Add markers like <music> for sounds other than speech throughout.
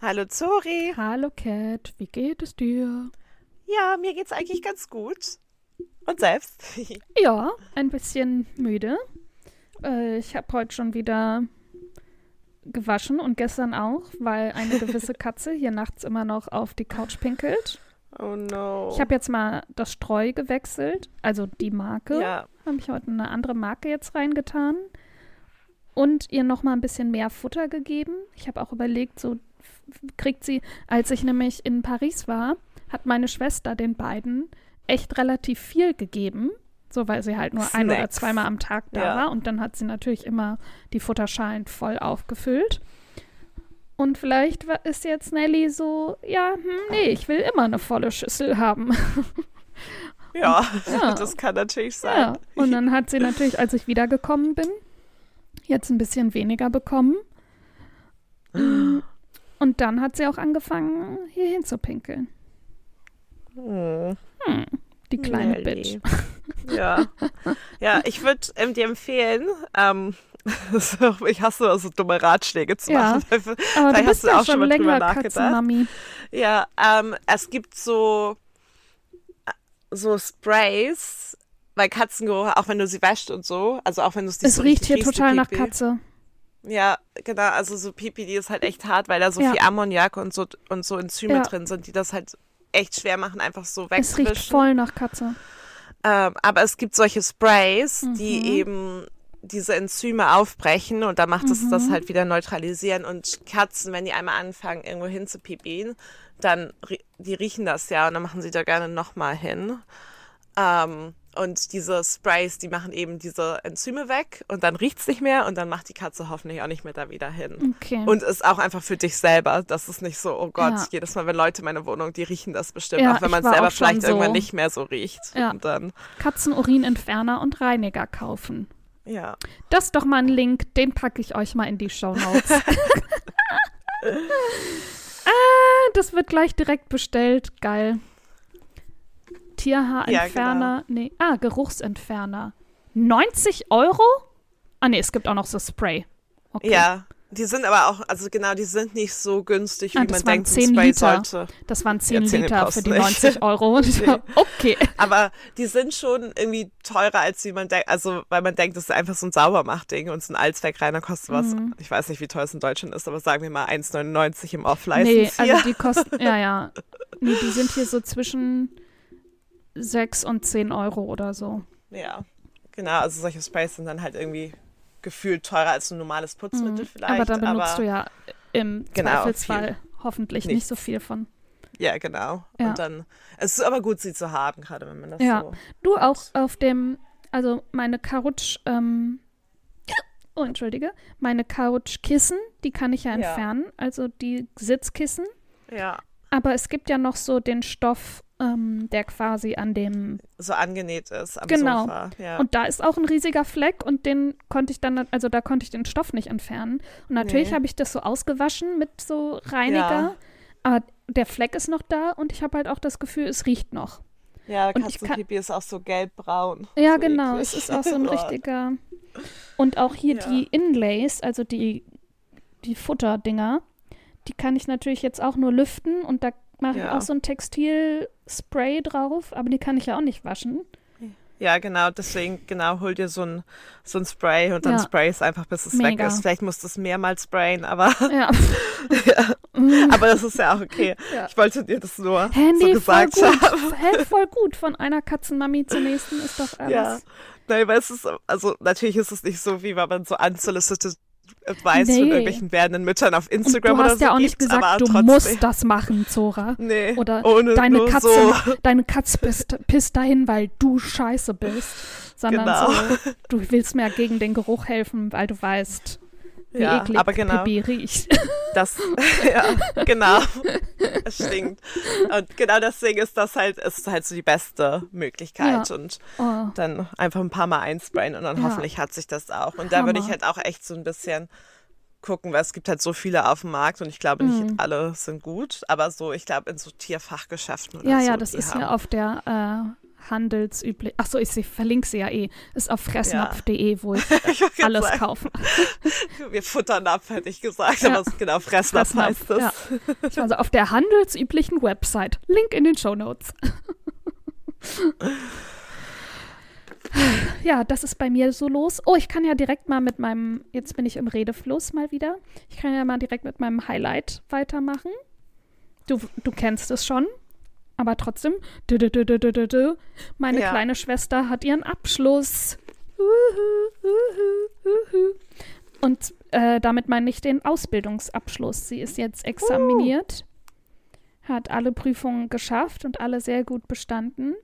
Hallo Zori. Hallo Cat, wie geht es dir? Ja, mir geht's eigentlich ganz gut. Und selbst? Ja, ein bisschen müde. Äh, ich habe heute schon wieder gewaschen und gestern auch, weil eine gewisse Katze hier nachts immer noch auf die Couch pinkelt. Oh no. Ich habe jetzt mal das Streu gewechselt, also die Marke. Ja. Habe ich heute eine andere Marke jetzt reingetan und ihr noch mal ein bisschen mehr Futter gegeben. Ich habe auch überlegt, so kriegt sie, als ich nämlich in Paris war, hat meine Schwester den beiden echt relativ viel gegeben. So, weil sie halt nur Snacks. ein oder zweimal am Tag da Ja. war. Und dann hat sie natürlich immer die Futterschalen voll aufgefüllt. Und vielleicht ist jetzt Nelly so, ja, hm, nee, ich will immer eine volle Schüssel haben. <laughs> Ja, Ja. <laughs> das kann natürlich Ja, sein. und dann hat sie <laughs> natürlich, als ich wiedergekommen bin, jetzt ein bisschen weniger bekommen. Mm, <gasps> Und dann hat sie auch angefangen, hier hin zu pinkeln. Hm. Hm, die kleine Nelly. Bitch. Ja. Ja, ich würde ähm, dir empfehlen, ähm, <laughs> ich hasse so dumme Ratschläge zu Ja. machen. Aber <laughs> du Vielleicht bist hast du ja auch schon mal drüber länger nachgedacht. Ja, ähm, es gibt so, so Sprays, weil Katzengeruch, auch wenn du sie wäscht und so, also auch wenn du es nicht Es so riecht hier riechst, die total nach. Katze. Ja, genau, also so Pipi, die ist halt echt hart, weil da so Ja. viel Ammoniak und so und so Enzyme Ja. drin sind, die das halt echt schwer machen, einfach so Es wegzuwischen. riecht voll nach Katze. Ähm, aber es gibt solche Sprays, die Mhm. eben diese Enzyme aufbrechen und dann macht es Mhm. das halt wieder neutralisieren. Und Katzen, wenn die einmal anfangen, irgendwo hinzupipien, dann rie- die riechen das ja und dann machen sie da gerne nochmal hin. Ähm, und diese Sprays, die machen eben diese Enzyme weg und dann riecht's nicht mehr und dann macht die Katze hoffentlich auch nicht mehr da wieder hin. Okay. Und ist auch einfach für dich selber. Das ist nicht so, oh Gott, Ja. jedes Mal, wenn Leute in meine Wohnung, die riechen das bestimmt, Ja, auch wenn man war selber vielleicht irgendwann so. nicht mehr so riecht. Ja. Dann, Katzenurinentferner und Reiniger kaufen. Ja. Das ist doch mal ein Link, den packe ich euch mal in die Show Notes. <laughs> <laughs> ah, das wird gleich direkt bestellt. Geil. Tierhaarentferner. Nee. Ah, Geruchsentferner. 90 Euro? Ah, nee, es gibt auch noch so Spray. Okay. Ja, die sind aber auch, also genau, die sind nicht so günstig, wie Ah, man das waren denkt, ein 10 Spray Liter. sollte. Das waren 10 Ja, 10 Liter für die nicht. 90 Euro. <laughs> Nee. okay. Aber die sind schon irgendwie teurer, als wie man denkt, also weil man denkt, das ist einfach so ein Saubermachtding und so ein Allzweckreiner kostet was, Mhm. ich weiß nicht, wie teuer es in Deutschland ist, aber sagen wir mal 1,99 im Nee, Off-License also hier. die kosten, <laughs> ja, ja. Nee, die sind hier so zwischen 6 und 10 Euro oder so. Ja, genau, also solche Sprays sind dann halt irgendwie gefühlt teurer als ein normales Putzmittel Mhm. vielleicht. Aber da benutzt du ja im Genau, Zweifelsfall hoffentlich nicht Nichts. so viel von. Ja, genau. Ja. Und dann, es ist aber gut, sie zu haben, gerade wenn man das Ja. so. Du auch auf dem, also meine Couch, ähm, oh, entschuldige, meine Couchkissen, die kann ich ja Ja. entfernen, also die Sitzkissen. Ja, Aber es gibt ja noch so den Stoff, ähm, der quasi an dem, so angenäht ist am Genau. Sofa. Ja. und da ist auch ein riesiger Fleck und den konnte ich dann, also da konnte ich den Stoff nicht entfernen. Und natürlich Nee. habe ich das so ausgewaschen mit so Reiniger, Ja. aber der Fleck ist noch da und ich habe halt auch das Gefühl, es riecht noch. Ja, Und ich kann- Katzenpipi ist auch so gelbbraun. Ja, so genau. eklig. Es ist auch so ein Boah. <laughs> richtiger. Und auch hier Ja. die Inlays, also die, die Futterdinger, die kann ich natürlich jetzt auch nur lüften und da mache ich Ja. auch so ein Textilspray drauf, aber die kann ich ja auch nicht waschen. Ja, genau, deswegen, genau, hol dir so ein, so ein Spray und dann Ja. spray es einfach, bis es Mega. weg ist. Vielleicht musst du es mehrmals sprayen, aber, Ja. <laughs> Mm. aber das ist ja auch okay. Ja. Ich wollte dir das nur Hä, so nee, voll gesagt gut. haben. <laughs> Hä, voll gut. Von einer Katzenmami zur nächsten ist doch alles. Ja. Nein, weil es ist, also natürlich ist es nicht so, wie wenn man so unsolicited Advice Nee. von irgendwelchen werdenden Müttern auf Instagram du oder hast so ja auch nicht gesagt, du trotzdem. musst das machen, Zora. Nee, Oder ohne deine Katze, so. deine Katze pisst, pisst dahin, weil du scheiße bist. Sondern Genau. so, du willst mir gegen den Geruch helfen, weil du weißt, wie Ja, eklig aber genau. Pipi riecht. <laughs> Das, <laughs> ja, genau. Es stinkt. Und genau deswegen ist das halt, ist halt so die beste Möglichkeit. Ja. Und Oh, dann einfach ein paar Mal einsprayen und dann Ja. hoffentlich hat sich das auch. Und da würde ich Hammer. halt auch echt so ein bisschen gucken, weil es gibt halt so viele auf dem Markt und ich glaube nicht Mhm. alle sind gut, aber so, ich glaube in so Tierfachgeschäften oder ja, so. ja, das die ist haben, ja auf der handelsüblich. Achso, ich verlinke sie ja eh. Ist auf fressnapf.de, wo <laughs> ich, Ich alles sagen, kaufe. <laughs> Wir futtern ab, hätte ich gesagt, Ja. aber genau, Fressnapf heißt es. Ja. Ich war so auf der handelsüblichen Website. Link in den Show Notes. <laughs> Ja, das ist bei mir so los. Oh, ich kann ja direkt mal mit meinem, jetzt bin ich im Redefluss mal wieder. Ich kann ja mal direkt mit meinem Highlight weitermachen. Du, du kennst es schon, aber trotzdem. Meine Ja. kleine Schwester hat ihren Abschluss. Und äh, damit meine ich den Ausbildungsabschluss. Sie ist jetzt examiniert, hat alle Prüfungen geschafft und alle sehr gut bestanden.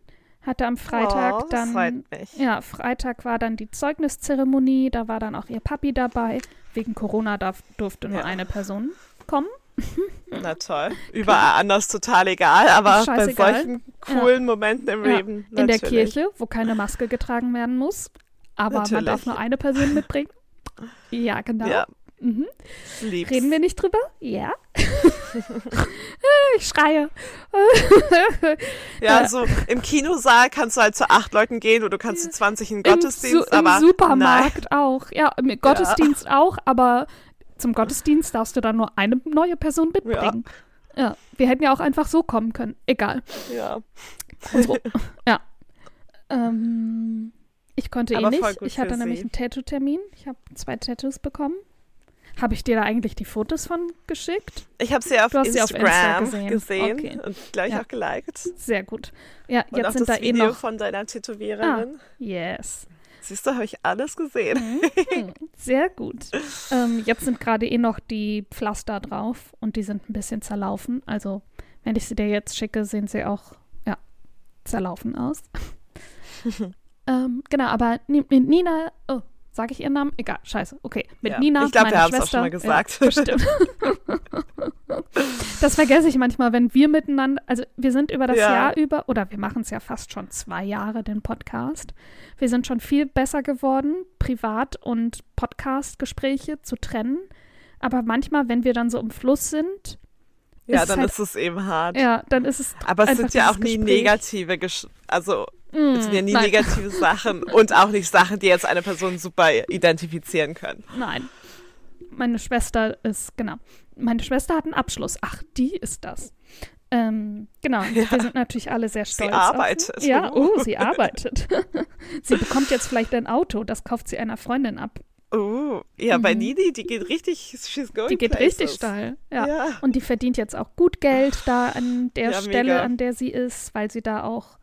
Hatte am Freitag oh, dann ja, Freitag war dann die Zeugniszeremonie, da war dann auch ihr Papi dabei. Wegen Corona darf, durfte nur Ja. eine Person kommen. <laughs> Na toll. Überall anders total egal, aber bei solchen coolen Momenten im Ja, Leben. In der natürlich. Kirche, wo keine Maske getragen werden muss. Aber man Natürlich. darf nur eine Person mitbringen. Ja, genau. Ja, Mhm. Reden wir nicht drüber? Ja. <laughs> ich schreie. Ja, Ja. so im Kinosaal kannst du halt zu acht Leuten gehen oder du kannst zu 20 in den Gottesdienst, Im, Su aber Im Supermarkt auch. Ja, im Ja. Gottesdienst auch, aber zum Gottesdienst darfst du dann nur eine neue Person mitbringen. Ja. wir hätten ja auch einfach so kommen können. Egal. Ja. Unsere, <laughs> ja. Ähm, ich konnte eh Aber voll nicht. Ich hatte nämlich einen Tattoo-Termin. Ich habe zwei Tattoos bekommen. Habe ich dir da eigentlich die Fotos von geschickt? Ich habe sie auf Du hast sie auf Instagram Insta gesehen. gesehen, Okay. und gleich Ja. auch geliked. Sehr gut. Ja, Und jetzt sind da eh Video noch. von deiner Tätowiererin. Yes. Siehst du, habe ich alles gesehen. Mhm. Sehr gut. Ähm, jetzt sind gerade eh noch die Pflaster drauf und die sind ein bisschen zerlaufen. Also, wenn ich sie dir jetzt schicke, sehen sie auch ja, zerlaufen aus. <laughs> ähm, genau, aber Nina, oh, sage ich ihren Namen? Egal, scheiße. Okay, mit Ja. Nina, Ich glaube, wir haben es auch schon mal gesagt. Ja, <laughs> bestimmt. das vergesse ich manchmal, wenn wir miteinander, also wir sind über das Ja. Jahr über, oder wir machen es ja fast schon zwei Jahre, den Podcast. Wir sind schon viel besser geworden, Privat- und Podcast-Gespräche zu trennen. Aber manchmal, wenn wir dann so im Fluss sind, ja, ist dann halt- ist es eben hart. ja, dann ist es. Aber es sind ja auch nie Gespräch. negative, Gesch also Mm, es sind ja nie nein. negative Sachen <laughs> und auch nicht Sachen, die jetzt eine Person super identifizieren können. Nein. Meine Schwester ist, genau. Meine Schwester hat einen Abschluss. Ach, die ist das. Ähm, genau. <laughs> Wir sind natürlich alle sehr stolz. auf arbeitet. sie. Ja, <laughs> oh, sie arbeitet. sie bekommt jetzt vielleicht ein Auto. Das kauft sie einer Freundin ab. Oh, ja, bei Mhm. Nini, die geht richtig, she's going Die geht places. richtig steil. Ja. Ja. Und die verdient jetzt auch gut Geld da an der Ja, Stelle, mega. an der sie ist, weil sie da auch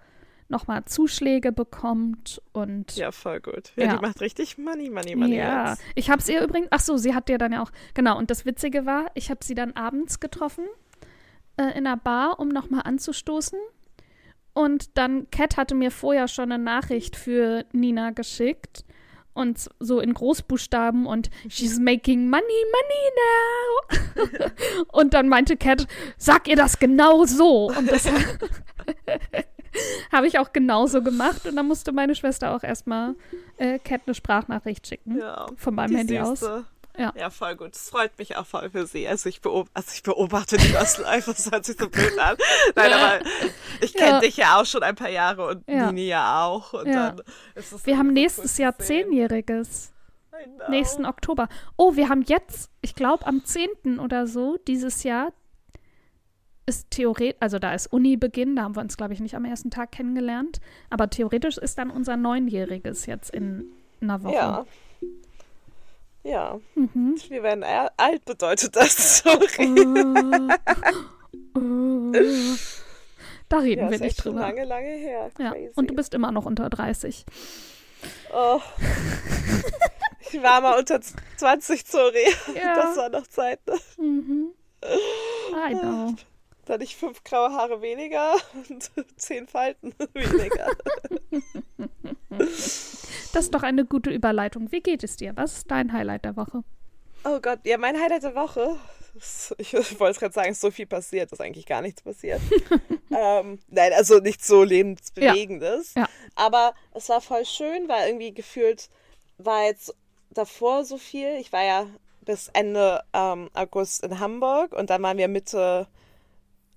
nochmal Zuschläge bekommt und Ja, voll gut. Ja, Ja. die macht richtig Money, Money, Money Ja, jetzt. ich habe es ihr übrigens, ach so, sie hat ja dann ja auch, genau, und das Witzige war, ich habe sie dann abends getroffen äh, in einer Bar, um nochmal anzustoßen. Und dann, Cat hatte mir vorher schon eine Nachricht für Nina geschickt. Und so in Großbuchstaben und she's making money, money now. <laughs> und dann meinte Cat, sag ihr das genau so. Und das <laughs> <laughs> <laughs> habe ich auch genauso gemacht. Und dann musste meine Schwester auch erstmal äh, Cat eine Sprachnachricht schicken. Ja. Von meinem Handy aus. Süße. Ja. ja, voll gut. Das freut mich auch voll für sie. Also ich, beob also ich beobachte die das <laughs> live, das hört sich so blöd an. Nein, aber ich kenne Ja. dich ja auch schon ein paar Jahre und. Nini ja auch. Und Ja. dann ist es Wir haben nächstes Jahr. Zehnjähriges. Nächsten Oktober. Oh, wir haben jetzt, ich glaube am 10. oder so, dieses Jahr ist theoretisch, also da ist Uni-Beginn, da haben wir uns, glaube ich, nicht am ersten Tag kennengelernt, aber theoretisch ist dann unser Neunjähriges jetzt in einer Woche. Ja. Ja, Mhm. wir werden alt, bedeutet das. <laughs> Sorry. Oh. Oh. Da reden Ja, wir nicht drüber. lange, lange her. Ja. Und du bist immer noch unter 30. Oh. <laughs> Ich war mal unter 20, sorry. Ja. Das war noch Zeit. Ne? Mhm. I know. Dann hatte ich fünf graue Haare weniger und <laughs> zehn Falten <laughs> weniger. <laughs> Das ist doch eine gute Überleitung. Wie geht es dir? Was ist dein Highlight der Woche? Oh Gott, ja, mein Highlight der Woche. Ich wollte gerade sagen, ist so viel passiert, ist eigentlich gar nichts passiert. ähm, nein, also nichts so lebensbewegendes. Ja. Aber es war voll schön, weil irgendwie gefühlt war jetzt davor so viel. Ich war ja bis Ende ähm, August in Hamburg und dann waren wir Mitte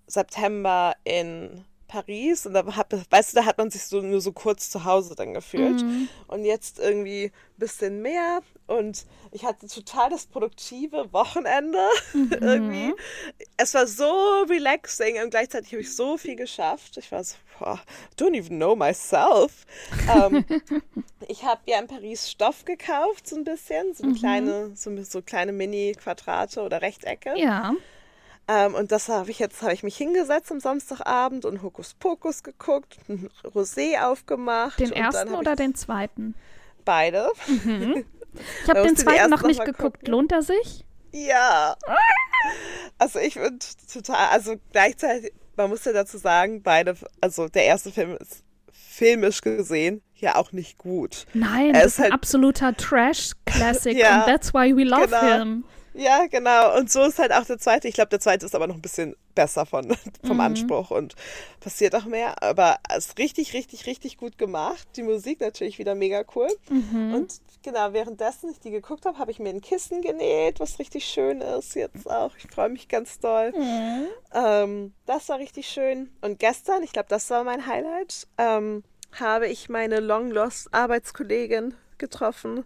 September in Paris und da hat, weißt du, da hat man sich so nur so kurz zu Hause dann gefühlt. Mhm. Und jetzt irgendwie ein bisschen mehr und ich hatte total das produktive Wochenende <laughs> irgendwie. Es war so relaxing und gleichzeitig habe ich so viel geschafft. Ich war so, boah, don't even know myself. ähm, <laughs> ich habe ja in Paris Stoff gekauft, so ein bisschen, so kleine, so, so kleine Mini-Quadrate oder Rechtecke. Ja. Ähm, und das habe ich jetzt, habe ich mich hingesetzt am Samstagabend und Hokus Pokus geguckt, <laughs> ein Rosé aufgemacht. Den ersten oder den zweiten? Beide. <laughs> Ich habe den zweiten ersten noch nicht geguckt. gucken. Lohnt er sich? Ja. <laughs> Also ich bin total, also gleichzeitig, man muss ja dazu sagen, beide, also der erste Film ist filmisch gesehen ja auch nicht gut. Nein, Er ist ist ein halt- absoluter Trash-Classic Ja, und that's why we love genau. him. Ja, genau. Und so ist halt auch der zweite. Ich glaube, der zweite ist aber noch ein bisschen besser von, <laughs> vom Mhm. Anspruch und passiert auch mehr. Aber es ist richtig, richtig, richtig gut gemacht. Die Musik natürlich wieder mega cool. Mhm. Und genau, währenddessen ich die geguckt habe, habe ich mir ein Kissen genäht, was richtig schön ist jetzt auch. Ich freue mich ganz doll. Mhm. Ähm, das war richtig schön. Und gestern, ich glaube, das war mein Highlight, ähm, habe ich meine Long Lost Arbeitskollegin getroffen,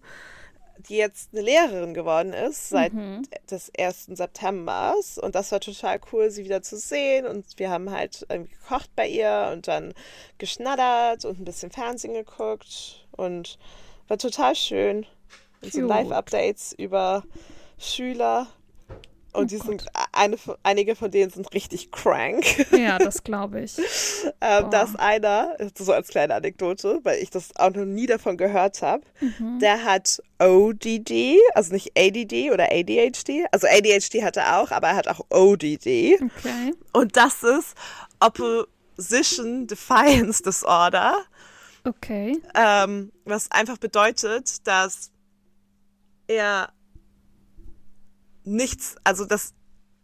die jetzt eine Lehrerin geworden ist seit des 1. Septembers. Und das war total cool, sie wieder zu sehen. Und wir haben halt irgendwie gekocht bei ihr und dann geschnattert und ein bisschen Fernsehen geguckt. Und war total schön. Und so. Live-Updates über Schüler. Und Oh die sind, eine, einige von denen sind richtig crank. <laughs> Ja, das glaube ich. <laughs> Ähm, Boah. dass einer, so als kleine Anekdote, weil ich das auch noch nie davon gehört habe, Mhm. der hat ODD, also nicht ADD oder ADHD. Also ADHD hat er auch, aber er hat auch ODD. Okay. Und das ist Opposition Defiance Disorder, Okay. ähm, was einfach bedeutet, dass er nichts, also dass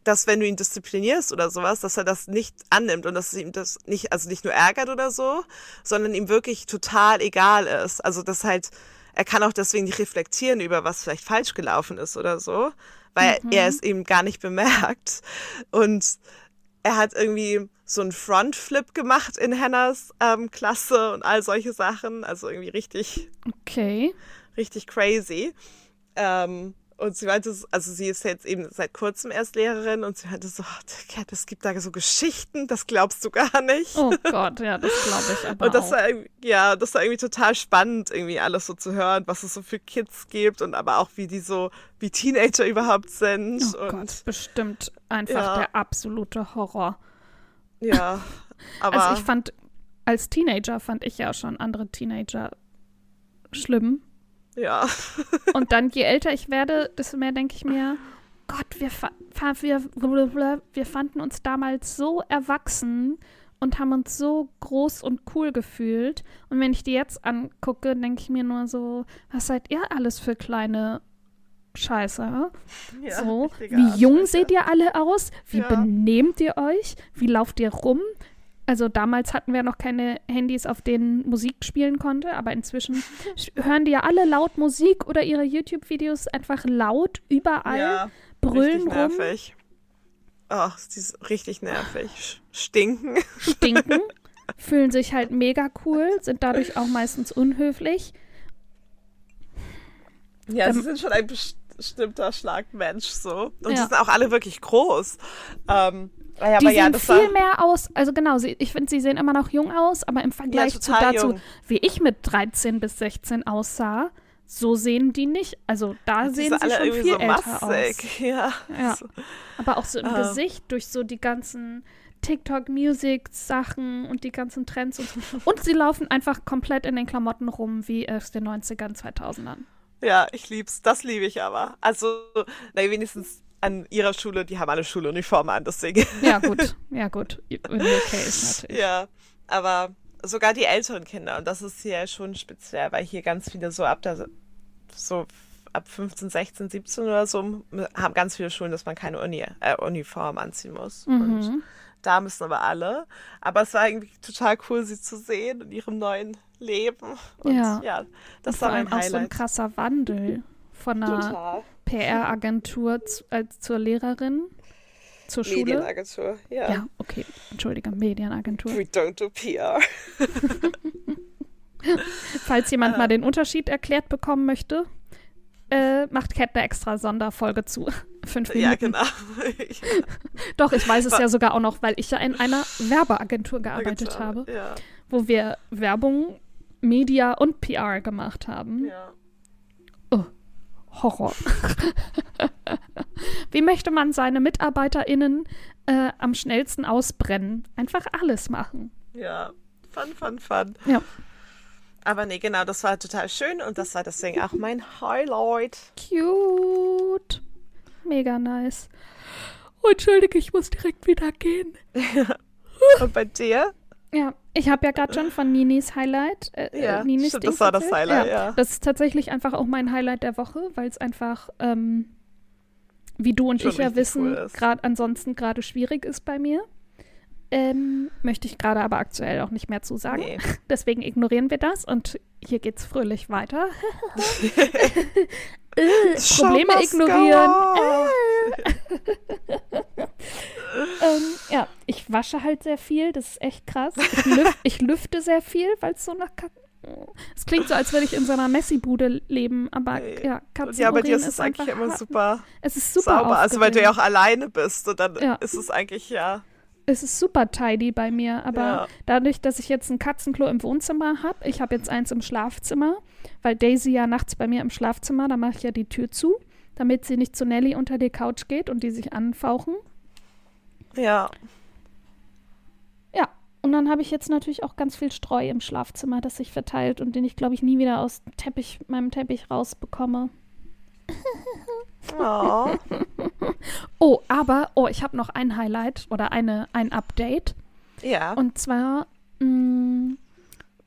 dass wenn du ihn disziplinierst oder sowas, dass er das nicht annimmt und dass es ihm das nicht, also nicht nur ärgert oder so, sondern ihm wirklich total egal ist. Also das halt, er kann auch deswegen nicht reflektieren über was vielleicht falsch gelaufen ist oder so, weil er es eben gar nicht bemerkt. Und er hat irgendwie so einen Frontflip gemacht in Hennas ähm, Klasse und all solche Sachen. Also irgendwie richtig Okay. richtig crazy. Ähm, und sie meinte, so- also sie ist jetzt eben seit kurzem erst Lehrerin und sie meinte so, oh, es gibt da so Geschichten, das glaubst du gar nicht. Oh Gott, ja, das glaube ich aber und das war irgendwie, ja, das war irgendwie total spannend, irgendwie alles so zu hören, was es so für Kids gibt und aber auch wie die so, wie Teenager überhaupt sind. Oh Gott, bestimmt einfach Ja. der absolute Horror. ja, <laughs> aber Also ich fand, als Teenager fand ich ja schon andere Teenager schlimm. Ja, <laughs> Und dann, je älter ich werde, desto mehr denke ich mir, Gott, wir, wir, wir fanden uns damals so erwachsen und haben uns so groß und cool gefühlt. Und wenn ich die jetzt angucke, denke ich mir nur so, was seid ihr alles für kleine Scheiße? ja so, wie jung seht ihr alle aus? Wie Ja. benehmt ihr euch? Wie lauft ihr rum? Also damals hatten wir noch keine Handys, auf denen Musik spielen konnte, aber inzwischen <laughs> sch- hören die ja alle laut Musik oder ihre YouTube-Videos einfach laut überall, ja, brüllen richtig rum, nervig. Ach, die ist richtig nervig. <laughs> Stinken. stinken, <laughs> fühlen sich halt mega cool, sind dadurch auch meistens unhöflich. Ja, Ähm, sie sind schon ein best- bestimmter Schlag Mensch so. Und Ja. sie sind auch alle wirklich groß. Ähm, ja, Die ja, sehen das viel mehr aus, also genau, sie, ich finde, sie sehen immer noch jung aus, aber im Vergleich zu dazu, jung. wie ich mit 13 bis 16 aussah, so sehen die nicht. Also da die sehen sie schon viel so älter aus. massig. Ja. Ja. <laughs> So. Aber auch so im Ah. Gesicht durch so die ganzen TikTok-Music-Sachen und die ganzen Trends und so. <laughs> Und sie laufen einfach komplett in den Klamotten rum, wie aus den 90ern, 2000ern. ja, ich lieb's. Das liebe ich aber. Also, na, wenigstens an ihrer Schule, die haben alle Schuluniformen an, deswegen. Ja, <laughs> gut. Ja, gut. In UK ist <laughs> natürlich. ja, aber sogar die älteren Kinder. Und das ist hier schon speziell, weil hier ganz viele so ab der, so ab 15, 16, 17 oder so haben ganz viele Schulen, dass man keine Uni, äh, Uniform anziehen muss. Und Mhm. da müssen aber alle. Aber es war irgendwie total cool, sie zu sehen in ihrem neuen Leben. Und Ja. ja, das Und war allem mein auch so ein Highlight. krasser Wandel von einer Total. PR-Agentur als zur Lehrerin. zur Schule. Medienagentur, ja. Ja, okay. Entschuldige, Medienagentur. We don't do PR. <laughs> Falls jemand mal den Unterschied erklärt bekommen möchte, äh, macht Cat eine extra Sonderfolge zu. <laughs> Fünf Minuten. Ja, genau. <laughs> Doch, ich weiß es ja sogar auch noch, weil ich ja in einer Werbeagentur gearbeitet habe, Ja, wo wir Werbung, Media und PR gemacht haben. ja. Horror. <laughs> Wie möchte man seine MitarbeiterInnen äh, am schnellsten ausbrennen? Einfach alles machen. Ja, fun, fun, fun. Ja. Aber nee, genau, das war total schön und das war deswegen auch mein Highlight. Cute. Mega nice. Oh, Entschuldige, ich muss direkt wieder gehen. <laughs> Und bei dir? Ja, ich habe ja gerade schon von Ninis Highlight. Äh, Ja, äh, Ninis stimmt, das war das. Highlight, ja. Das ist tatsächlich einfach auch mein Highlight der Woche, weil es einfach, ähm, wie du und Schon ich ja wissen, cool gerade ansonsten gerade schwierig ist bei mir. Ähm, möchte ich gerade aber aktuell auch nicht mehr zu sagen. Nee. <laughs> Deswegen ignorieren wir das und hier geht's fröhlich weiter. <laughs> <laughs> äh, Probleme ignorieren. Ähm, ja, ich wasche halt sehr viel, das ist echt krass. Ich, lüf ich lüfte sehr viel, weil es so nach Katzen. Es klingt so, als würde ich in so einer Messi-Bude leben, aber Nee. ja, Und Katzen ja, bei dir ist es eigentlich einfach immer super, Es ist super sauber. Also, weil du ja auch alleine bist und dann Ja. ist es eigentlich, ja. Es ist super tidy bei mir, aber Ja. dadurch, dass ich jetzt ein Katzenklo im Wohnzimmer habe, ich habe jetzt eins im Schlafzimmer, weil Daisy ja nachts bei mir im Schlafzimmer, da mache ich ja die Tür zu, damit sie nicht zu Nelly unter die Couch geht und die sich anfauchen. Ja. Ja, und dann habe ich jetzt natürlich auch ganz viel Streu im Schlafzimmer, das sich verteilt und den ich, glaube ich, nie wieder aus Teppich, meinem Teppich rausbekomme. Oh. <laughs> Oh, aber, oh, ich habe noch ein Highlight oder eine, ein Update. Ja. Und zwar mh,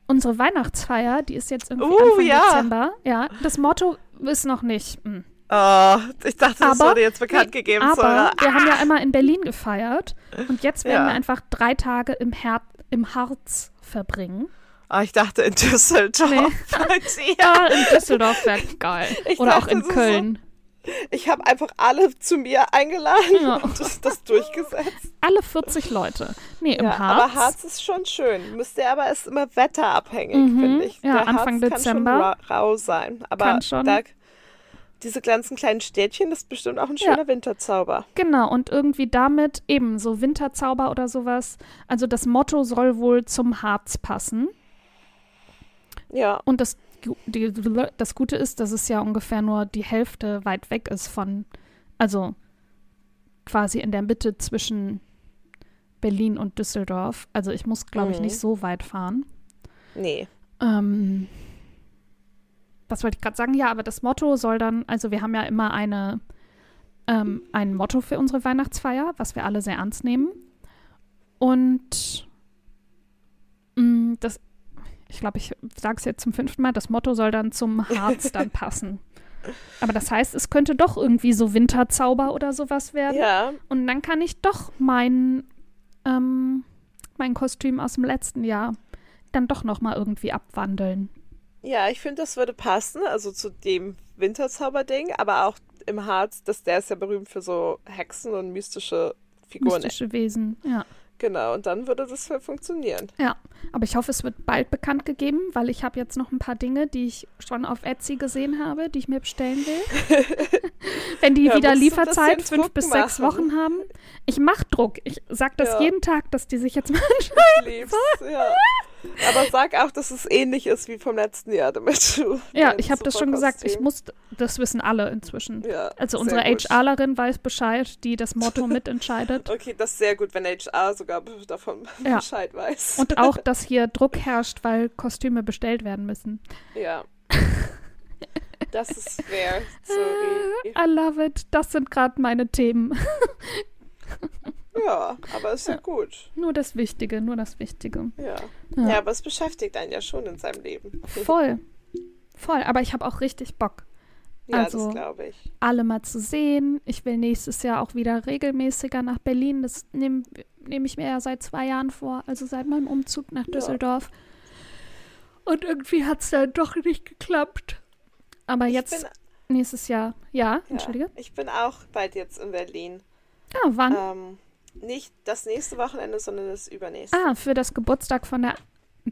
unsere Weihnachtsfeier, die ist jetzt irgendwie Uh, Anfang ja. Dezember. Ja, das Motto ist noch nicht. mh. Oh, ich dachte, das Aber- wurde jetzt bekannt nee, gegeben. Aber Sarah. wir haben ja immer in Berlin gefeiert und jetzt werden Ja. wir einfach drei Tage im, Her im Harz verbringen. Ah, ich dachte in Düsseldorf. Nee. <laughs> Ja, in Düsseldorf wäre geil. Ich Oder auch dachte, in das ist Köln. Ich habe einfach alle zu mir eingeladen Ja. und das, das durchgesetzt. Alle 40 Leute. Nee, im Ja, Harz. aber Harz ist schon schön. Müsste aber ist immer wetterabhängig, Mhm, finde ich. ja, Der Anfang Harz Dezember. kann schon ra rau sein. Aber Kann schon. Da, diese ganzen kleinen Städtchen, das ist bestimmt auch ein Ja. schöner Winterzauber. Genau, und irgendwie damit eben so Winterzauber oder sowas. Also das Motto soll wohl zum Harz passen. Ja, Und das, die, das Gute ist, dass es ja ungefähr nur die Hälfte weit weg ist von, also quasi in der Mitte zwischen Berlin und Düsseldorf. Also ich muss, glaube ich, Mhm. nicht so weit fahren. nee. Ähm, was wollte ich gerade sagen? Ja, aber das Motto soll dann, also wir haben ja immer eine, ähm, ein Motto für unsere Weihnachtsfeier, was wir alle sehr ernst nehmen. Und mh, das, ich glaube, ich sage es jetzt zum fünften Mal, das Motto soll dann zum Harz <laughs> dann passen. Aber das heißt, es könnte doch irgendwie so Winterzauber oder sowas werden. Ja, Und dann kann ich doch mein, ähm, mein Kostüm aus dem letzten Jahr dann doch noch mal irgendwie abwandeln. Ja, ich finde, das würde passen, also zu dem Winterzauberding, aber auch im Harz, dass der ist ja berühmt für so Hexen und mystische Figuren. Mystische Wesen, ja. Genau, und dann würde das voll funktionieren. Ja, aber ich hoffe, es wird bald bekannt gegeben, weil ich habe jetzt noch ein paar Dinge, die ich schon auf Etsy gesehen habe, die ich mir bestellen will. <laughs> Wenn die Ja, wieder Lieferzeit fünf Druck bis sechs machen. Wochen haben. Ich mache Druck. Ich sage das Ja. jeden Tag, dass die sich jetzt mal Ich lieb's, ja. Aber sag auch, dass es ähnlich ist wie vom letzten Jahr, damit du. Ja, ich habe das schon gesagt. Ich muss, das wissen alle inzwischen. Ja, Also unsere. HRlerin weiß Bescheid, die das Motto <laughs> mitentscheidet. Okay, das ist sehr gut, wenn HR sogar davon Ja. <laughs> Bescheid weiß. Und auch, dass hier <laughs> Druck herrscht, weil Kostüme bestellt werden müssen. Ja. Das ist fair. Sorry. I love it. Das sind gerade meine Themen. Ja, aber ist ja gut. Nur das Wichtige, nur das Wichtige. Ja. Ja. Ja, aber es beschäftigt einen ja schon in seinem Leben. Voll. Voll. Aber ich habe auch richtig Bock, Ja, Also- das glaube ich. alle mal zu sehen. Ich will nächstes Jahr auch wieder regelmäßiger nach Berlin. Das nehme nehm ich mir ja seit zwei Jahren vor, also seit meinem Umzug nach Düsseldorf. Und irgendwie hat es dann doch nicht geklappt. Aber Ich jetzt bin, nächstes Jahr, ja, ja, entschuldige. ich bin auch bald jetzt in Berlin. Ah, wann? Ähm, nicht das nächste Wochenende, sondern das übernächste. Ah, für das Geburtstag von der.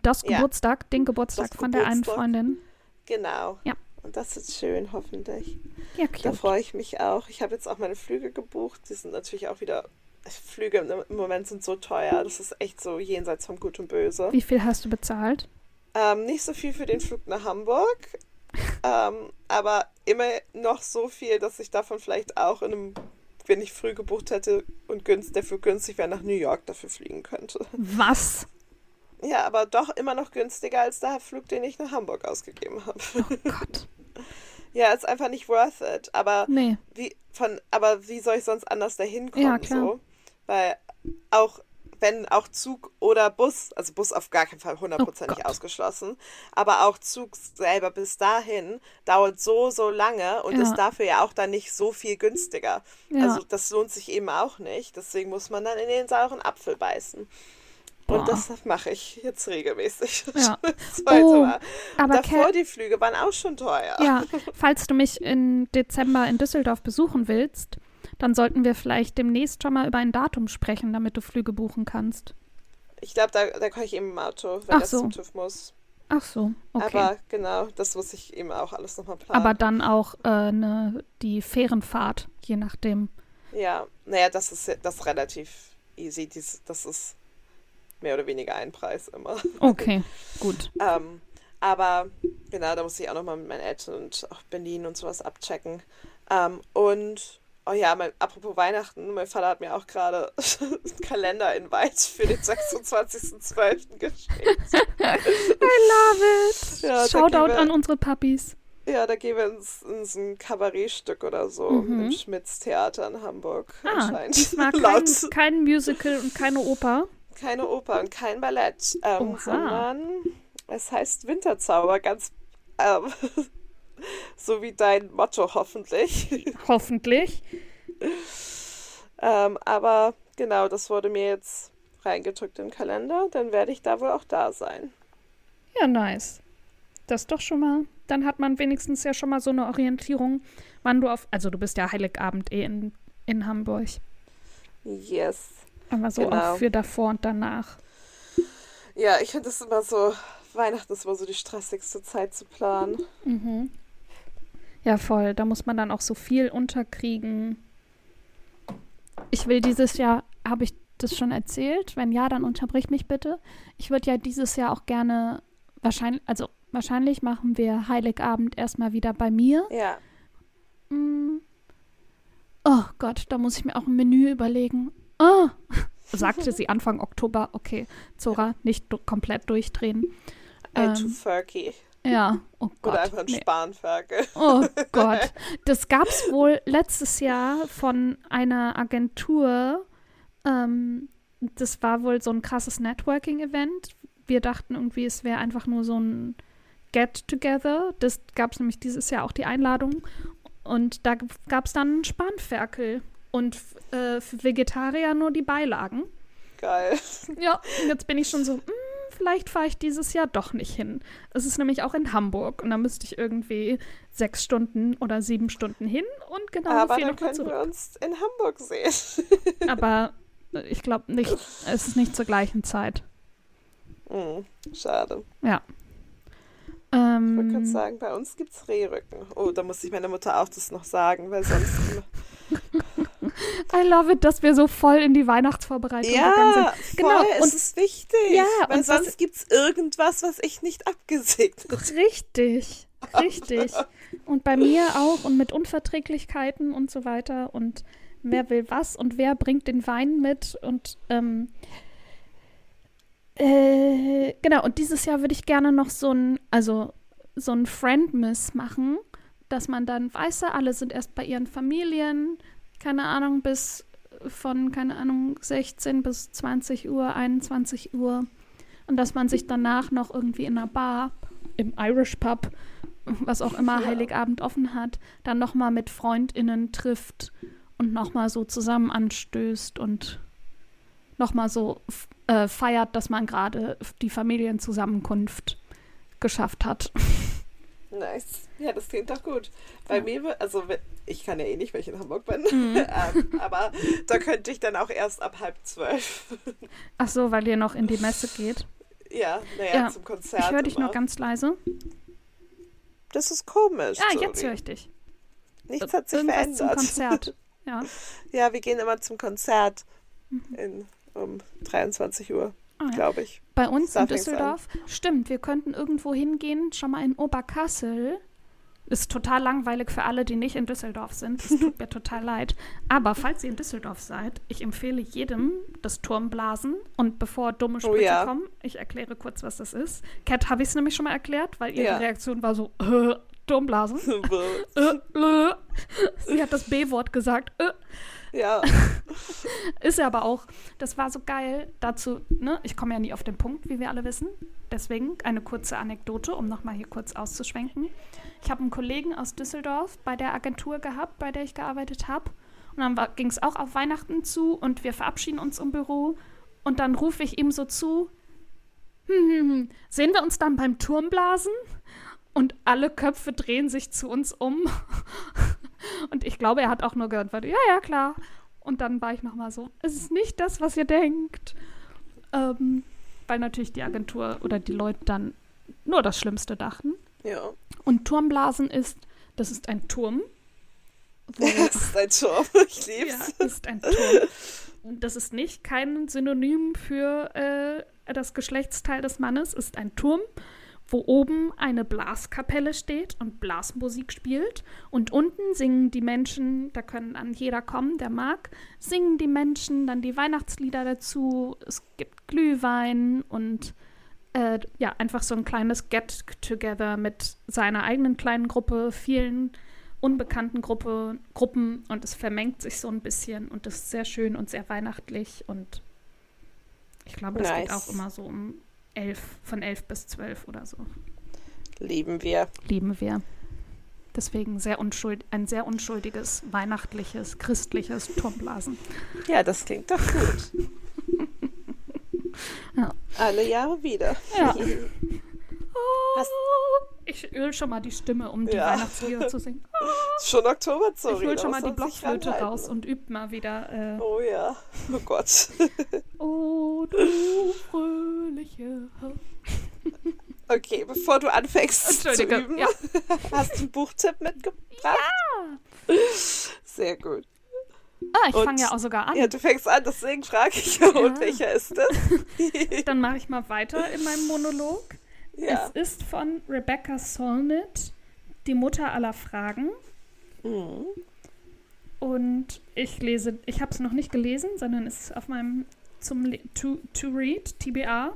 Das Ja. Geburtstag, den Geburtstag Das von der einen Geburtstag. Freundin. Genau. Ja. Und das ist schön, hoffentlich. Ja, Da cute. freue ich mich auch. Ich habe jetzt auch meine Flüge gebucht. Die sind natürlich auch wieder. Flüge im Moment sind so teuer. Das ist echt so jenseits von Gut und Böse. Wie viel hast du bezahlt? Ähm, nicht so viel für den Flug nach Hamburg, <laughs> ähm, aber immer noch so viel, dass ich davon vielleicht auch in einem, wenn ich früh gebucht hätte und günst, der für günstig wäre, nach New York dafür fliegen könnte. Was? Ja, aber doch immer noch günstiger als der Flug, den ich nach Hamburg ausgegeben habe. Oh Gott. <laughs> ja, ist einfach nicht worth it. Aber Nee. wie von, aber wie soll ich sonst anders dahin kommen? Ja, klar. So? Weil auch wenn auch Zug oder Bus, also Bus auf gar keinen Fall hundertprozentig Oh ausgeschlossen, aber auch Zug selber bis dahin dauert so, so lange und Ja. ist dafür ja auch dann nicht so viel günstiger. Ja. Also das lohnt sich eben auch nicht. Deswegen muss man dann in den sauren Apfel beißen. Boah. Und das mache ich jetzt regelmäßig. <laughs> Ja. Oh. Aber Davor Kat, die Flüge waren auch schon teuer. ja, falls du mich im Dezember in Düsseldorf besuchen willst, dann sollten wir vielleicht demnächst schon mal über ein Datum sprechen, damit du Flüge buchen kannst. Ich glaube, da, da kann ich eben im Auto, wenn Ach das so. zum TÜV muss. Ach so, okay. Aber genau, das muss ich eben auch alles nochmal planen. Aber dann auch äh, ne, die Fährenfahrt, je nachdem. ja, naja, das ist das ist relativ easy. Dies, das ist mehr oder weniger ein Preis immer. <laughs> Okay, gut. ähm, aber genau, da muss ich auch nochmal mit meinen Eltern und auch Berlin und sowas abchecken. Ähm, und, oh ja, mein, apropos Weihnachten, mein Vater hat mir auch gerade <laughs> einen Kalender-Invite für den 26.12. geschickt. <laughs> I love it. Ja, Shoutout wir- an unsere Puppies. Ja, da gehen wir ins, in so ein Kabarettstück oder so Mhm. im Schmitz-Theater in Hamburg Ah, anscheinend. diesmal <laughs> kein, kein Musical und keine Oper. Keine Oper und kein Ballett, ähm, sondern es heißt Winterzauber, ganz ähm, so wie dein Motto hoffentlich. Hoffentlich. ähm, aber genau, das wurde mir jetzt reingedrückt im Kalender, dann werde ich da wohl auch da sein. Ja, nice. Das doch schon mal. Dann hat man wenigstens ja schon mal so eine Orientierung, wann du auf. Also, du bist ja Heiligabend eh in, in Hamburg. Yes. Aber so Genau. auch für davor und danach. Ja, ich finde es immer so, Weihnachten ist immer so die stressigste Zeit zu planen. Mhm. Ja, voll. Da muss man dann auch so viel unterkriegen. Ich will dieses Jahr, habe ich das schon erzählt? Wenn ja, dann unterbrich mich bitte. Ich würde ja dieses Jahr auch gerne wahrscheinlich, also wahrscheinlich machen wir Heiligabend erstmal wieder bei mir. Ja. Mm. Oh Gott, da muss ich mir auch ein Menü überlegen. Oh, <laughs> sagte sie Anfang Oktober. Okay, Zora, nicht komplett durchdrehen. Ein Ähm, Tofurkey. Ja, oh Gott. Oder einfach ein nee. Spanferkel. Oh <laughs> Gott. Das gab es wohl letztes Jahr von einer Agentur. Ähm, das war wohl so ein krasses Networking-Event. Wir dachten irgendwie, es wäre einfach nur so ein Get-Together. Das gab es nämlich dieses Jahr auch die Einladung. Und da gab es dann Spanferkel. Und äh, für Vegetarier nur die Beilagen. Geil. Ja, und jetzt bin ich schon so, "Mm, vielleicht fahre ich dieses Jahr doch nicht hin. Es ist nämlich auch in Hamburg und da müsste ich irgendwie sechs Stunden oder sieben Stunden hin und genau so Aber viel dann können wir zurück. uns in Hamburg sehen. <laughs> <laughs> Aber äh, ich glaube nicht, es ist nicht zur gleichen Zeit. Hm, schade. Ja. Ich wollte gerade Ähm, sagen, bei uns gibt es Rehrücken. Oh, da muss ich meiner Mutter auch das noch sagen, weil sonst. <laughs> I love it, dass wir so voll in die Weihnachtsvorbereitung gegangen sind. ja, Genau, voll, und- es ist wichtig. Ja, weil und sonst gibt es irgendwas, was ich nicht abgesegnet habe. Richtig, richtig. Und bei mir auch und mit Unverträglichkeiten und so weiter und wer will was und wer bringt den Wein mit und ähm, äh, genau, und dieses Jahr würde ich gerne noch so ein, also so ein Friend-Miss machen, dass man dann weiß, ja, alle sind erst bei ihren Familien, keine Ahnung, bis von, keine Ahnung, 16 bis 20 Uhr, 21 Uhr. Und dass man sich danach noch irgendwie in einer Bar, im Irish Pub, was auch immer Ja. Heiligabend offen hat, dann nochmal mit FreundInnen trifft und nochmal so zusammen anstößt und nochmal so äh, feiert, dass man gerade die Familienzusammenkunft geschafft hat. Nice. Ja, das klingt doch gut. Bei ja. mir, also ich kann ja eh nicht, weil ich in Hamburg bin, mhm. <laughs> ähm, aber da könnte ich dann auch erst ab halb zwölf. <laughs> Ach so, weil ihr noch in die Messe geht. Ja, naja, ja. zum Konzert. Ich höre dich immer. noch ganz leise. Das ist komisch. Ja, jetzt höre ich dich. Nichts hat sich Irgendwas verändert. zum Konzert. <laughs> Ja. ja, wir gehen immer zum Konzert mhm. in, um 23 Uhr, ah, glaube ich. Bei uns da in Düsseldorf? Stimmt, wir könnten irgendwo hingehen, schon mal in Oberkassel. Ist total langweilig für alle, die nicht in Düsseldorf sind. Es tut mir total <laughs> leid. Aber falls ihr in Düsseldorf seid, ich empfehle jedem das Turmblasen. Und bevor dumme Sprüche oh, ja. kommen, ich erkläre kurz, was das ist. Cat habe ich es nämlich schon mal erklärt, weil ihre ja. Reaktion war so, <laughs> äh, Turmblasen. <laughs> äh, hat das B-Wort gesagt. Äh. Ja. <laughs> ist ja aber auch, das war so geil dazu, ne? Ich komme ja nie auf den Punkt, wie wir alle wissen. Deswegen eine kurze Anekdote, um nochmal hier kurz auszuschwenken. Ich habe einen Kollegen aus Düsseldorf bei der Agentur gehabt, bei der ich gearbeitet habe. Und dann ging es auch auf Weihnachten zu und wir verabschieden uns im Büro. Und dann rufe ich ihm so zu, hm, hm, hm, sehen wir uns dann beim Turmblasen? Und alle Köpfe drehen sich zu uns um. Und ich glaube, er hat auch nur gehört, ja, ja, klar. Und dann war ich nochmal so, es ist nicht das, was ihr denkt. Ähm, weil natürlich die Agentur oder die Leute dann nur das Schlimmste dachten. Ja. Und Turmblasen ist, das ist ein Turm. <laughs> das ist ein Turm, <laughs> ich liebe Ja, ist ein Turm. Das ist nicht kein Synonym für äh, das Geschlechtsteil des Mannes, ist ein Turm, wo oben eine Blaskapelle steht und Blasmusik spielt. Und unten singen die Menschen, da können dann jeder kommen, der mag, singen die Menschen dann die Weihnachtslieder dazu. Es gibt Glühwein und äh, ja, einfach so ein kleines Get-Together mit seiner eigenen kleinen Gruppe, vielen unbekannten Gruppe, Gruppen und es vermengt sich so ein bisschen und es ist sehr schön und sehr weihnachtlich und ich glaube, das nice. geht auch immer so um elf, von elf bis zwölf oder so. Lieben wir. Lieben wir. Deswegen sehr unschuld, ein sehr unschuldiges, weihnachtliches, christliches Turmblasen. Ja, das klingt doch gut. <laughs> Ja. Alle Jahre wieder. Ja. <laughs> Hast ich öl schon mal die Stimme, um die ja. Weihnachtslieder zu singen. <laughs> Schon Oktober, sorry. Ich hol schon mal die Blockflöte raus und üb mal wieder. Äh oh ja, oh Gott. <laughs> oh, du fröhliche. Okay, bevor du anfängst zu üben, ja. hast du einen Buchtipp mitgebracht? Ja. Sehr gut. Ah, ich fange ja auch sogar an. Ja, du fängst an, deswegen frage ich, ja. und welcher ist das? <laughs> Dann mache ich mal weiter in meinem Monolog. Ja. Es ist von Rebecca Solnit, die Mutter aller Fragen. Mhm. Und ich lese, ich habe es noch nicht gelesen, sondern es ist auf meinem zum to, to Read, TBA.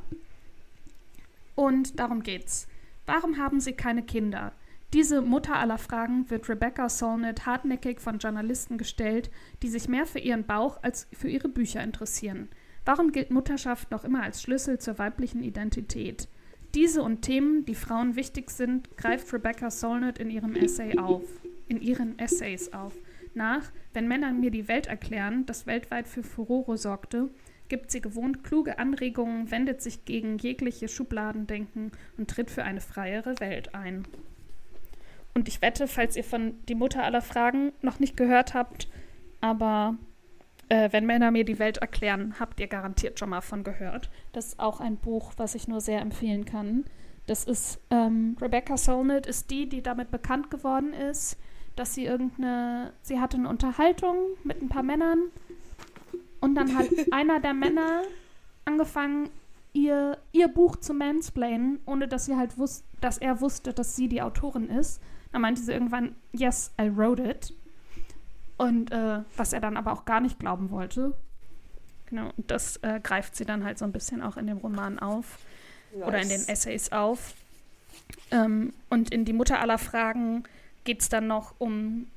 Und darum geht's. Warum haben Sie keine Kinder? Diese Mutter aller Fragen wird Rebecca Solnit hartnäckig von Journalisten gestellt, die sich mehr für ihren Bauch als für ihre Bücher interessieren. Warum gilt Mutterschaft noch immer als Schlüssel zur weiblichen Identität? Diese und Themen, die Frauen wichtig sind, greift Rebecca Solnit in ihrem Essay auf, in ihren Essays auf. Nach Wenn Männer mir die Welt erklären, das weltweit für Furore sorgte, gibt sie gewohnt kluge Anregungen, wendet sich gegen jegliche Schubladendenken und tritt für eine freiere Welt ein. Und ich wette, falls ihr von Die Mutter aller Fragen noch nicht gehört habt, aber äh, wenn Männer mir die Welt erklären, habt ihr garantiert schon mal von gehört. Das ist auch ein Buch, was ich nur sehr empfehlen kann. Das ist, ähm, Rebecca Solnit ist die, die damit bekannt geworden ist, dass sie irgendeine, sie hatte eine Unterhaltung mit ein paar Männern und dann hat <laughs> einer der Männer angefangen, ihr, ihr Buch zu mansplainen, ohne dass sie halt wusste, dass er wusste, dass sie die Autorin ist. Dann meinte sie irgendwann, yes, I wrote it. Und äh, was er dann aber auch gar nicht glauben wollte. Genau, und das äh, greift sie dann halt so ein bisschen auch in dem Roman auf. Nice. Oder in den Essays auf. Ähm, und in Die Mutter aller Fragen geht es dann noch um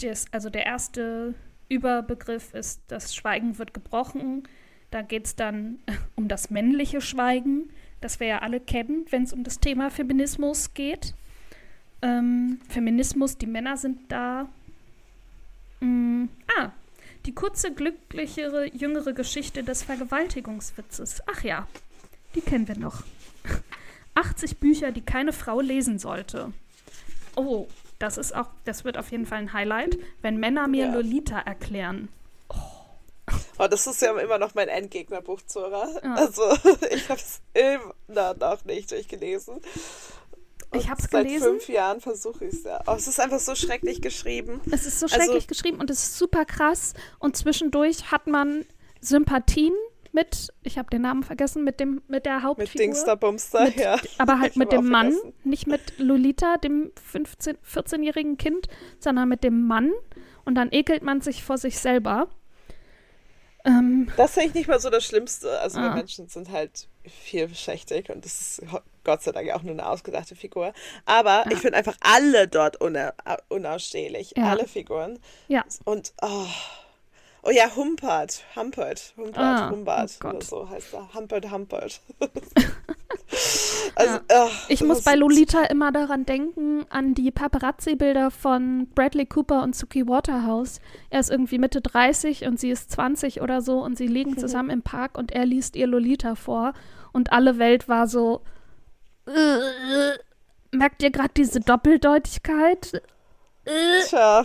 das, also der erste Überbegriff ist, das Schweigen wird gebrochen. Da geht es dann <laughs> um das männliche Schweigen, das wir ja alle kennen, wenn es um das Thema Feminismus geht ähm, Feminismus, die Männer sind da. Mm, ah, die kurze, glücklichere, jüngere Geschichte des Vergewaltigungswitzes. Ach ja, die kennen wir noch. <laughs> 80 Bücher, die keine Frau lesen sollte. Oh, das ist auch, das wird auf jeden Fall ein Highlight, wenn Männer mir Ja. Lolita erklären. Oh, das ist ja immer noch mein Endgegner, Buchzora. Ja. Also, <laughs> ich habe es immer noch nicht durchgelesen. Ich hab's seit gelesen. fünf Jahren versuche ich es ja. Oh, es ist einfach so schrecklich geschrieben. Es ist so Also- schrecklich geschrieben und es ist super krass. Und zwischendurch hat man Sympathien mit, ich habe den Namen vergessen, mit dem mit der Mit Hauptfigur. Dingster Bumster, Mit- ja. aber halt Ich mit dem Mann, vergessen. nicht mit Lolita, dem 15, 14-jährigen Kind, sondern mit dem Mann. Und dann ekelt man sich vor sich selber. Ähm, Das finde ich nicht mal so das Schlimmste. Also, Ah. wir Menschen sind halt vielfältig und das ist Gott sei Dank auch nur eine ausgedachte Figur. Aber ich finde einfach alle dort una unausstehlich. Ja. Alle Figuren. ja, Und, oh. Oh ja, Humpert. Humpert. Humpert. Ah, Humbert. oh oder so heißt er. Humpert, Humpert. <laughs> also, oh, ich muss bei Lolita immer daran denken, an die Paparazzi-Bilder von Bradley Cooper und Suki Waterhouse. Er ist irgendwie Mitte 30 und sie ist 20 oder so und sie liegen zusammen im Park und er liest ihr Lolita vor und alle Welt war so. Merkt ihr gerade diese Doppeldeutigkeit? Tja,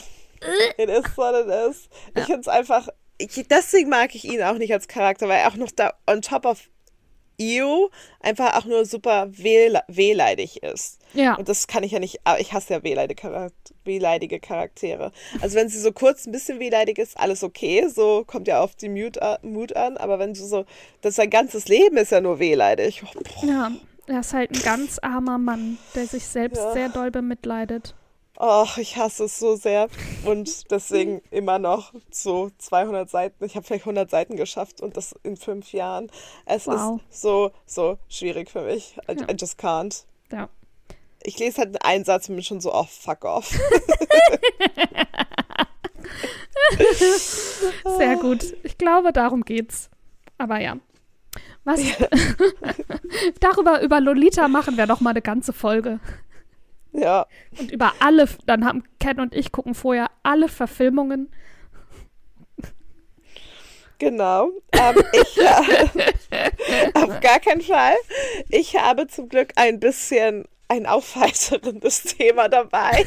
it is what it is. Ich finde es einfach, ich, deswegen mag ich ihn auch nicht als Charakter, weil er auch noch da on top of you einfach auch nur super wehl, wehleidig ist. Ja. Und das kann ich ja nicht, aber ich hasse ja wehleidige, Charakter, wehleidige Charaktere. Also wenn sie so kurz ein bisschen wehleidig ist, alles okay, so kommt ja auf die Mut, an, aber wenn du so, das sein ganzes Leben ist ja nur wehleidig. Oh. Ja, er ist halt ein ganz armer Mann, der sich selbst Ja. sehr doll bemitleidet. Oh, ich hasse es so sehr. Und deswegen <laughs> immer noch so 200 Seiten. Ich habe vielleicht 100 Seiten geschafft und das in fünf Jahren. Es Wow. ist so, so schwierig für mich. I, Ja. I just can't. Ja. Ich lese halt einen Satz und bin schon so, oh, fuck off. <laughs> Sehr gut. Ich glaube, darum geht's. Aber ja. Was? <laughs> Darüber, über Lolita machen wir doch mal eine ganze Folge. ja, Und über alle, dann haben Ken und ich gucken vorher alle Verfilmungen. genau. Ähm, ich, äh, <laughs> auf gar keinen Fall. Ich habe zum Glück ein bisschen ein aufheiterndes <laughs> Thema dabei.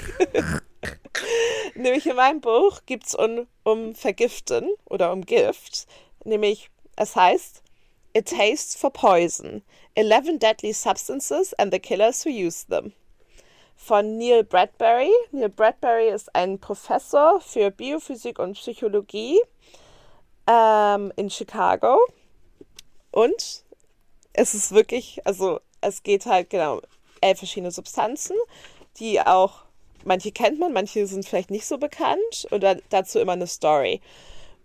nämlich in meinem Buch geht es um, um Vergiften oder um Gift. Nämlich, es heißt A Taste for Poison. 11 Deadly Substances and the Killers Who Use Them. Von Neil Bradbury. Neil Bradbury ist ein Professor für Biophysik und Psychologie ähm, in Chicago. Und es ist wirklich, also es geht halt genau elf verschiedene Substanzen, die auch, manche kennt man, manche sind vielleicht nicht so bekannt und dazu immer eine Story.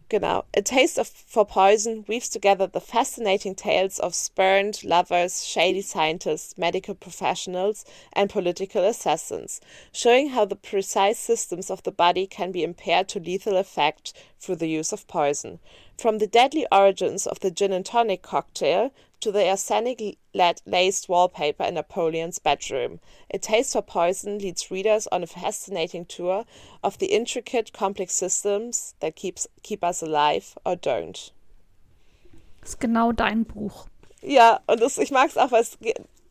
Genau. A Taste of for Poison weaves together the fascinating tales of spurned lovers, shady scientists, medical professionals, and political assassins, showing how the precise systems of the body can be impaired to lethal effect through the use of poison. From the deadly origins of the gin and tonic cocktail to the arsenic laced wallpaper in Napoleon's bedroom. A Taste for Poison leads readers on a fascinating tour of the intricate, complex systems that keeps, keep us alive or don't. Das ist genau dein Buch. Ja, und das, ich mag es auch, weil es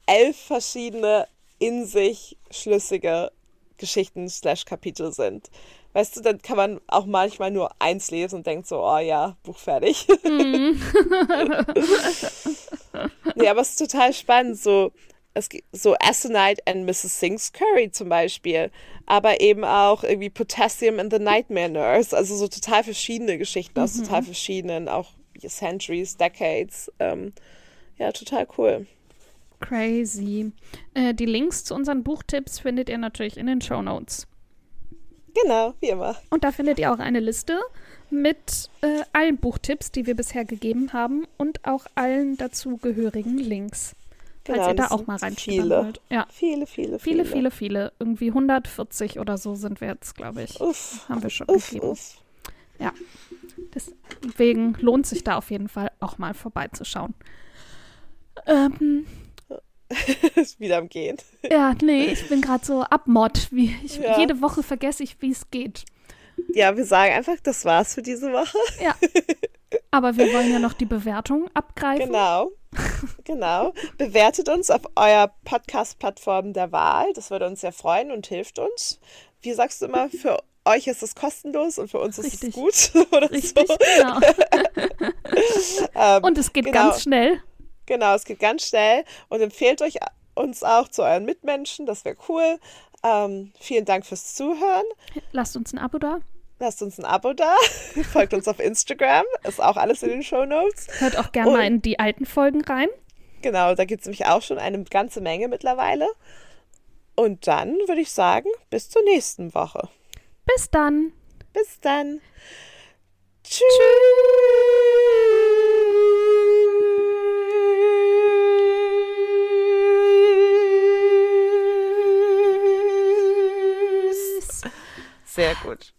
elf verschiedene in sich schlüssige Geschichten slash Kapitel sind. Weißt du, dann kann man auch manchmal nur eins lesen und denkt so, oh ja, Buch fertig. <laughs> <laughs> <laughs> nee, aber es ist total spannend, so, es gibt so Aconite and Mrs. Sings Curry zum Beispiel, aber eben auch irgendwie Potassium and the Nightmare Nurse, also so total verschiedene Geschichten aus total verschiedenen, auch Centuries, Decades. Ähm, ja, total cool. Crazy. Äh, die Links zu unseren Buchtipps findet ihr natürlich in den Show Notes. Genau, wie immer. Und da findet ihr auch eine Liste mit äh, allen Buchtipps, die wir bisher gegeben haben und auch allen dazugehörigen Links. Falls Genau, ihr da auch mal reinschauen viele. wollt. Ja, Viele, viele, viele, viele, viele. Irgendwie 140 oder so sind wir jetzt, glaube ich. Uff, Haben wir schon uff, gegeben. uff. Deswegen lohnt sich da auf jeden Fall auch mal vorbeizuschauen. Ähm, <laughs> Ist wieder am Gehen. ja, nee, ich bin gerade so abmod. Wie ich, Ja. Jede Woche vergesse ich, wie es geht. Ja, wir sagen einfach, das war's für diese Woche. Ja. Aber wir wollen ja noch die Bewertung abgreifen. Genau. Genau. Bewertet uns auf eurer Podcast-Plattform der Wahl. Das würde uns sehr freuen und hilft uns. Wie sagst du immer, für euch ist es kostenlos und für uns ist Richtig. es gut. <laughs> Oder Richtig, so. genau. <laughs> Ähm, Und es geht genau. ganz schnell. Genau, es geht ganz schnell und empfehlt euch uns auch zu euren Mitmenschen. Das wäre cool. Ähm, vielen Dank fürs Zuhören. Lasst uns ein Abo da. Lasst uns ein Abo da. <laughs> Folgt uns auf Instagram. Ist auch alles in den Show Notes. Hört auch gerne mal in die alten Folgen rein. Genau, da gibt es nämlich auch schon eine ganze Menge mittlerweile. Und dann würde ich sagen, bis zur nächsten Woche. Bis dann. Bis dann. Tschüss. Sehr gut.